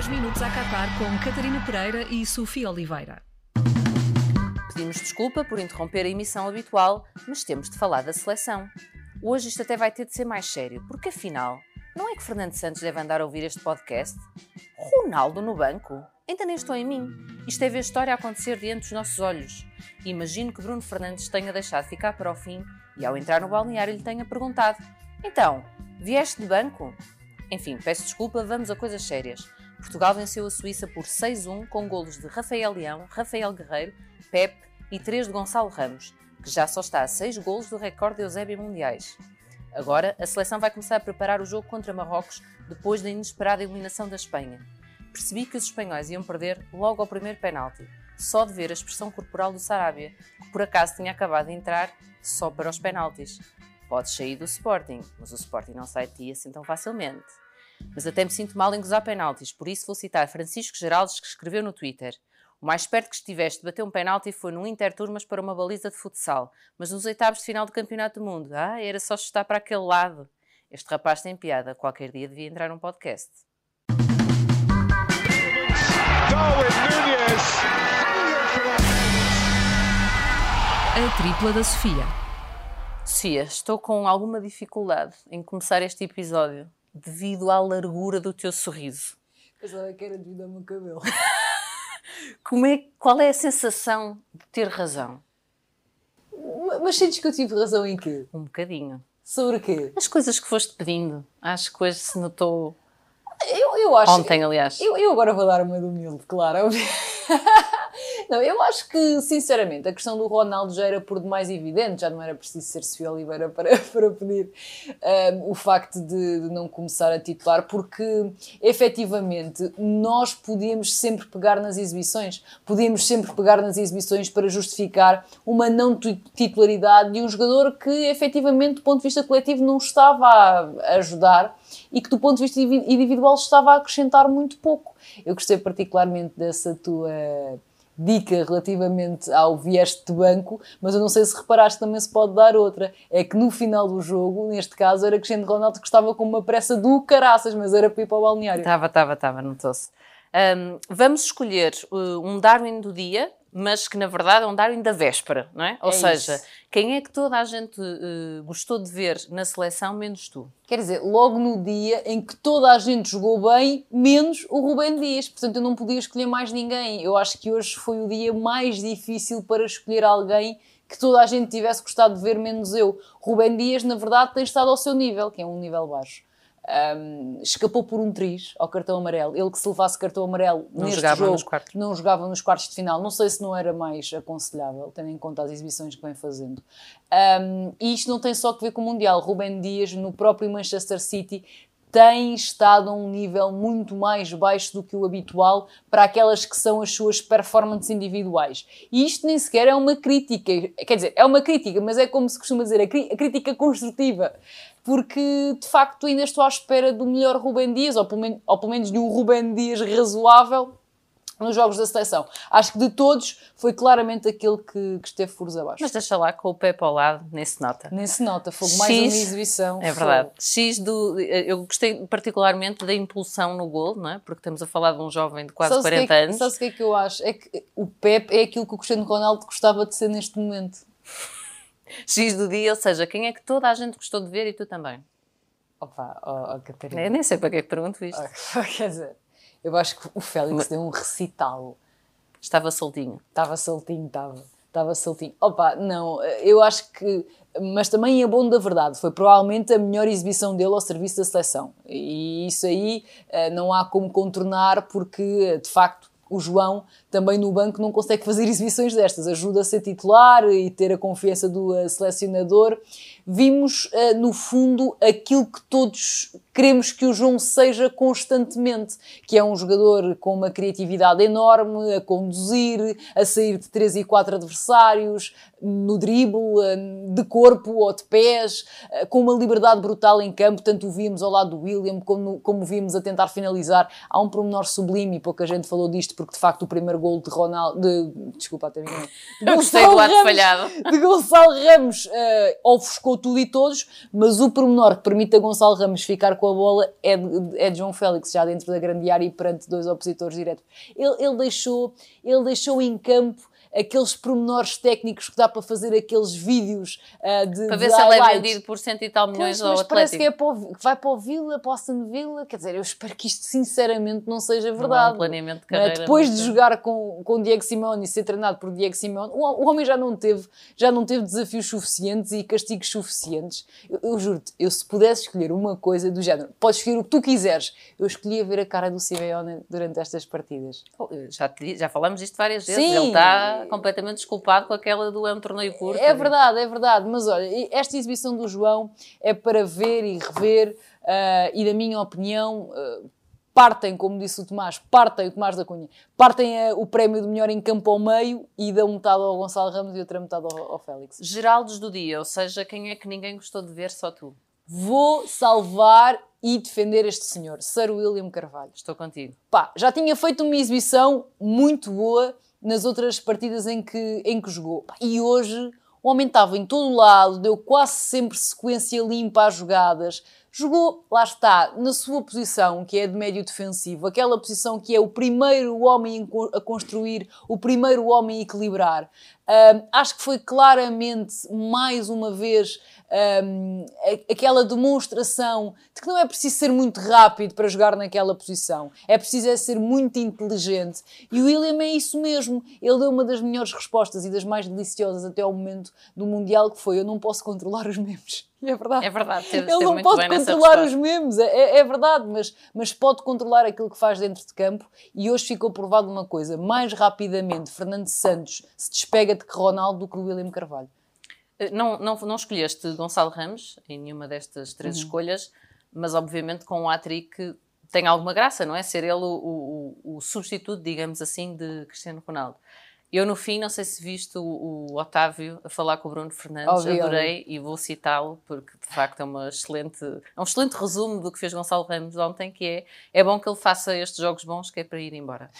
10 minutos a Qatar com Catarina Pereira e Sofia Oliveira. Pedimos desculpa por interromper a emissão habitual, mas temos de falar da seleção. Hoje isto até vai ter de ser mais sério, porque afinal, não é que Fernando Santos deve andar a ouvir este podcast? Ronaldo no banco? Ainda nem estou em mim. Isto é ver a história acontecer diante dos nossos olhos. Imagino que Bruno Fernandes tenha deixado ficar para o fim e ao entrar no balneário lhe tenha perguntado: Então, vieste de banco? Enfim, peço desculpa, vamos a coisas sérias. Portugal venceu a Suíça por 6-1 com golos de Rafael Leão, Rafael Guerreiro, Pepe e 3 de Gonçalo Ramos, que já só está a 6 golos do recorde de Eusébio Mundiais. Agora, a seleção vai começar a preparar o jogo contra Marrocos depois da inesperada eliminação da Espanha. Percebi que os espanhóis iam perder logo ao primeiro penalti, só de ver a expressão corporal do Sarabia, que por acaso tinha acabado de entrar só para os penaltis. Podes sair do Sporting, mas o Sporting não sai de ti assim tão facilmente. Mas até me sinto mal em gozar penaltis, por isso vou citar Francisco Geraldes, que escreveu no Twitter. O mais perto que estiveste de bater um penalti foi num Interturmas para uma baliza de futsal, mas nos oitavos de final do Campeonato do Mundo. Ah, era só chutar para aquele lado. Este rapaz tem piada, qualquer dia devia entrar num podcast. A tripla da Sofia. Sofia, estou com alguma dificuldade em começar este episódio devido à largura do teu sorriso. Pensava que era devido ao meu cabelo. Como é, qual é a sensação de ter razão? Mas sentes que eu tive razão em quê? Um bocadinho. Sobre o quê? As coisas que foste pedindo. Acho que hoje se notou. Eu, eu acho. Ontem, aliás. Eu, eu agora vou dar uma de humilde, claro. Não, eu acho que, sinceramente, a questão do Ronaldo já era por demais evidente, já não era preciso ser Sofia Oliveira para, para pedir um, o facto de, de, não começar a titular, porque efetivamente nós podíamos sempre pegar nas exibições, podíamos sempre pegar nas exibições para justificar uma não titularidade de um jogador que efetivamente, do ponto de vista coletivo, não estava a ajudar e que, do ponto de vista individual, estava a acrescentar muito pouco. Eu gostei particularmente dessa tua dica relativamente ao vieste de banco, mas eu não sei se reparaste também se pode dar outra. É que no final do jogo, neste caso, era Cristiano Ronaldo que estava com uma pressa do caraças, mas era para ir para o balneário. Estava, estava, estava, notou-se. Um, vamos escolher uh, um Darwin do dia, mas que na verdade é um Darwin da véspera, não é? Ou É seja, isso. Quem é que toda a gente uh, gostou de ver na seleção, menos tu? Quer dizer, logo no dia em que toda a gente jogou bem, menos o Rubem Dias. Portanto, eu não podia escolher mais ninguém. Eu acho que hoje foi o dia mais difícil para escolher alguém que toda a gente tivesse gostado de ver, menos eu. Rubem Dias, na verdade, tem estado ao seu nível, que é um nível baixo. Um, escapou por um triz ao cartão amarelo. Ele que se levasse cartão amarelo Não neste jogava jogo nos quartos. não jogava nos quartos de final. Não sei se não era mais aconselhável, tendo em conta as exibições que vem fazendo. Um, e isto não tem só que ver com o Mundial. Rubem Dias, no próprio Manchester City, tem estado a um nível muito mais baixo do que o habitual para aquelas que são as suas performances individuais. E isto nem sequer é uma crítica, quer dizer, é uma crítica, mas é como se costuma dizer, a, crítica construtiva. Porque, de facto, ainda estou à espera do melhor Rubem Dias, ou pelo, ou pelo menos de um Rubem Dias razoável nos jogos da seleção. Acho que de todos foi claramente aquele que, que esteve furos abaixo. Mas deixa lá com o Pepe ao lado, nem se nota. Nem se nota, foi mais uma exibição. É verdade. X do. Eu gostei particularmente da impulsão no gol, não é? Porque estamos a falar de um jovem de quase Sabes o que 40 é que- anos. Sabes o que é que eu acho? É que o Pep é aquilo que o Cristiano Ronaldo gostava de ser neste momento. X do dia, ou seja, quem é que toda a gente gostou de ver e tu também? Opa, ó oh, Catarina. Eu nem sei para que é que pergunto isto. Quer dizer, eu acho que o Félix deu um recital. Estava soltinho. Estava soltinho, estava. Estava soltinho. Opa, não, eu acho que. Mas também é bom da verdade. Foi provavelmente a melhor exibição dele ao serviço da seleção. E isso aí eh, não há como contornar, porque de facto o João também no banco não consegue fazer exibições destas. Ajuda a ser titular e ter a confiança do eh, selecionador. Vimos, eh, no fundo, aquilo que todos queremos que o João seja constantemente, que é um jogador com uma criatividade enorme, a conduzir, a sair de 3 e 4 adversários, no drible, eh, de corpo ou de pés, eh, com uma liberdade brutal em campo, tanto o vimos ao lado do William como, como o vimos a tentar finalizar. Há um pormenor sublime e pouca gente falou disto, porque de facto o primeiro gol de Ronaldo, de, desculpa, até enganei. De Eu gostei do Gonçalo Ramos- falhado. de Gonçalo Ramos eh, ofuscou tudo e todos, mas o pormenor que permite a Gonçalo Ramos ficar com a bola é de, é de João Félix, já dentro da grande área e perante dois opositores diretos. Ele, ele, deixou, ele deixou em campo aqueles pormenores técnicos que dá para fazer aqueles vídeos uh, de Para ver de se ele é vendido por cento e tal milhões Pois, ao mas parece que, é para o, que vai para o Vila, para o Aston Villa. Quer dizer, eu espero que isto sinceramente não seja Não há um verdade. planeamento de Não é? carreira. Depois de jogar com, com Diego Simeone e ser treinado por Diego Simeone, o, o homem já não teve, já não teve desafios suficientes e castigos suficientes. Eu, eu juro-te, eu se pudesse escolher uma coisa do género, podes escolher o que tu quiseres, eu escolhia ver a cara do Simeone durante estas partidas. Pô, Já, te já falamos disto várias vezes. Sim. Ele está completamente desculpado com aquela do é um torneio curto. É verdade, é verdade, mas olha, esta exibição do João é para ver e rever, ah, e na minha opinião, ah, partem, como disse o Tomás, partem o Tomás da Cunha, partem ah, o prémio de melhor em campo ao meio e dão metade ao Gonçalo Ramos e outra metade ao, ao Félix. Geraldos do dia, ou seja, quem é que ninguém gostou de ver, só tu. Vou salvar e defender este senhor, Sir William Carvalho. Estou contigo. Pá, já tinha feito uma exibição muito boa nas outras partidas em que, em que jogou. E hoje o homem estava em todo lado, deu quase sempre sequência limpa às jogadas. Jogou, lá está, na sua posição, que é de médio defensivo, aquela posição que é o primeiro homem a construir, o primeiro homem a equilibrar. Um, acho que foi claramente, mais uma vez, um, aquela demonstração de que não é preciso ser muito rápido para jogar naquela posição, é preciso é ser muito inteligente. E o William é isso mesmo. Ele deu uma das melhores respostas e das mais deliciosas até ao momento do Mundial, que foi: Eu não posso controlar os memes. É verdade. É verdade, teve, Ele não pode controlar os memes, é, é verdade, mas, mas pode controlar aquilo que faz dentro de campo. E hoje ficou provado uma coisa: mais rapidamente Fernando Santos se despega de que Ronaldo do que William Carvalho. Eh, Não, não, não escolheste Gonçalo Ramos em nenhuma destas três Uhum. escolhas, mas obviamente com um hat-trick tem alguma graça, não é? Ser ele o, o- o substituto, digamos assim, de Cristiano Ronaldo. Eu, no fim, não sei se viste o, o Otávio a falar com o Bruno Fernandes, Ouvi, adorei e vou citá-lo porque de facto é, uma excelente, é um excelente resumo do que fez Gonçalo Ramos ontem, que é, é bom que ele faça estes jogos bons que é para ir embora.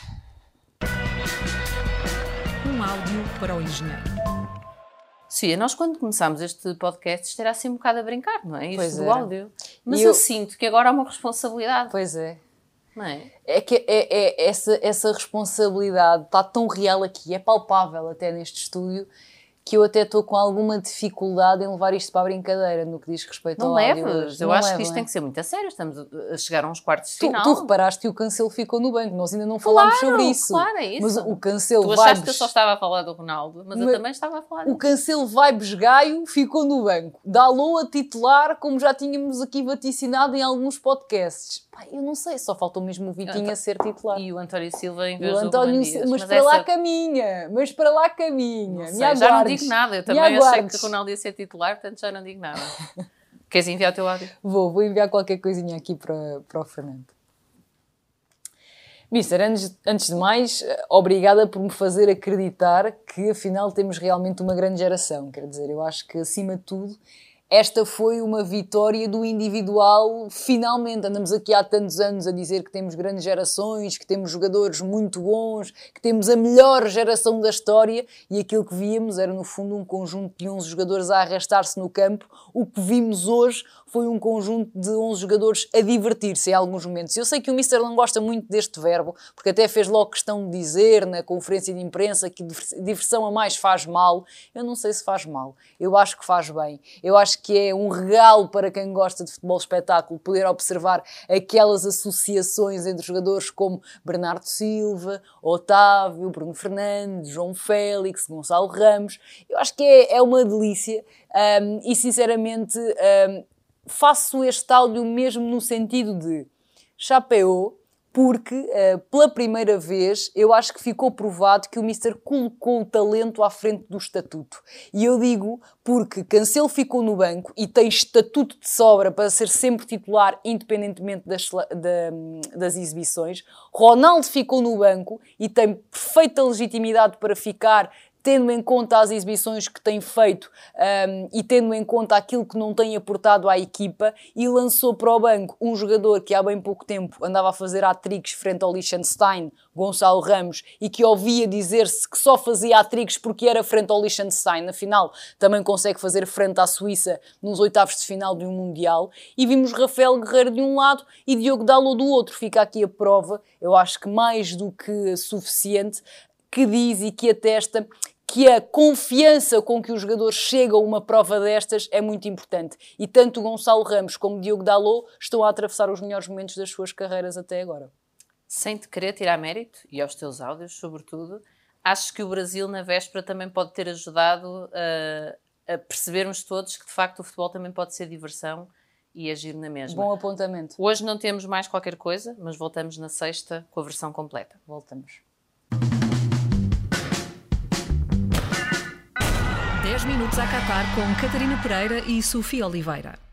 Um áudio para o engenheiro. Sofia, nós quando começámos este podcast isto era assim um bocado a brincar, não é? Isto Pois do era. áudio. Mas eu... eu- sinto que agora há uma responsabilidade, Pois é. Não é? É que é, é- essa, essa responsabilidade está tão real aqui, é palpável até neste estúdio, que eu até estou com alguma dificuldade em levar isto para a brincadeira no que diz respeito Não ao áudio leves. hoje. Eu Não acho levo, que isto é? tem que ser muito a sério. Estamos a chegar a uns quartos de Tu, final. tu reparaste que o Cancelo ficou no banco, nós ainda não falámos Claro, sobre isso. claro, é isso. Mas o Cancelo Tu achaste vibes, que eu só estava a falar do Ronaldo, mas, eu Mas- também estava a falar o. Cancelo vibes Gaio ficou no banco. Dalou a titular, como já tínhamos aqui vaticinado em alguns podcasts. Eu não sei, só faltou mesmo o Vitinho a ser titular. E o António Silva em vez o do António, Ruben Dias. mas, para lá essa- caminha, mas para lá caminha. sei, já não digo nada. Eu também achei que o Ronaldo ia ser titular, portanto já não digo nada. Queres enviar o teu áudio? Vou, vou enviar qualquer coisinha aqui para, para o Fernando. Mister, antes, antes de mais, obrigada por me fazer acreditar que afinal temos realmente uma grande geração. Quer dizer, eu acho que acima de tudo esta foi uma vitória do individual, finalmente. Andamos aqui há tantos anos a dizer que temos grandes gerações, que temos jogadores muito bons, que temos a melhor geração da história e aquilo que víamos era, no fundo, um conjunto de 11 jogadores a arrastar-se no campo. O que vimos hoje foi um conjunto de 11 jogadores a divertir-se em alguns momentos. Eu sei que o Mister não gosta muito deste verbo, porque até fez logo questão de dizer na conferência de imprensa que diversão a mais faz mal. Eu não sei se faz mal. Eu acho que faz bem. Eu acho que é um regalo para quem gosta de futebol espetáculo poder observar aquelas associações entre jogadores como Bernardo Silva, Otávio, Bruno Fernandes, João Félix, Gonçalo Ramos. Eu acho que é, é uma delícia um, e, sinceramente, um, faço este áudio mesmo no sentido de chapéu, porque uh, pela primeira vez eu acho que ficou provado que o Mister colocou o talento à frente do estatuto. E eu digo porque Cancelo ficou no banco e tem estatuto de sobra para ser sempre titular, independentemente das, da, das exibições. Ronaldo ficou no banco e tem perfeita legitimidade para ficar tendo em conta as exibições que tem feito um, e tendo em conta aquilo que não tem aportado à equipa, e lançou para o banco um jogador que há bem pouco tempo andava a fazer hat-tricks frente ao Liechtenstein, Gonçalo Ramos, e que ouvia dizer-se que só fazia hat-tricks porque era frente ao Liechtenstein, afinal também consegue fazer frente à Suíça nos oitavos de final de um Mundial, e vimos Rafael Guerreiro de um lado e Diogo Dalot do outro. Fica aqui a prova, eu acho que mais do que suficiente, que diz e que atesta que a confiança com que o jogador chega a uma prova destas é muito importante. E tanto Gonçalo Ramos como Diogo Dalot estão a atravessar os melhores momentos das suas carreiras até agora. Sem te querer tirar mérito, e aos teus áudios, sobretudo, acho que o Brasil, na véspera, também pode ter ajudado a, a percebermos todos que, de facto, o futebol também pode ser diversão e agir na mesma. Bom apontamento. Hoje não temos mais qualquer coisa, mas voltamos na sexta com a versão completa. Voltamos. 10 minutos a Qatar com Catarina Pereira e Sofia Oliveira.